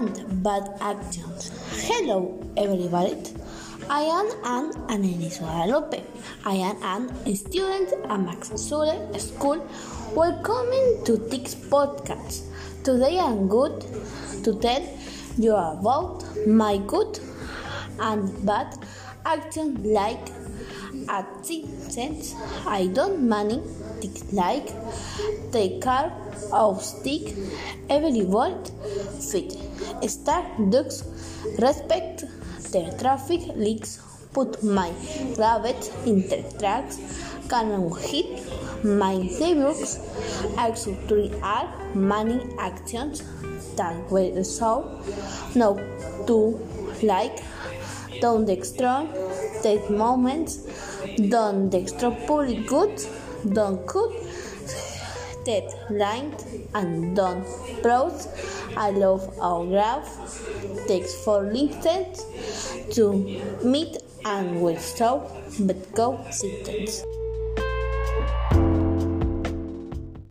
bad actions. Hello, everybody. I am Anne Annelies Guadalupe. I am a student at Max School. Welcome to Tix Podcast. Today I'm good to tell you about my good and bad actions like at since I don't money like take care of stick every word fit start ducks respect the traffic leaks put my rabbit in the tracks can hit my neighbors actually are many actions that will so no to like don't extra take moments. Don't extra pretty good. Don't cook that line and don't browse I love our graph. Takes for instance to meet and stop but go sentence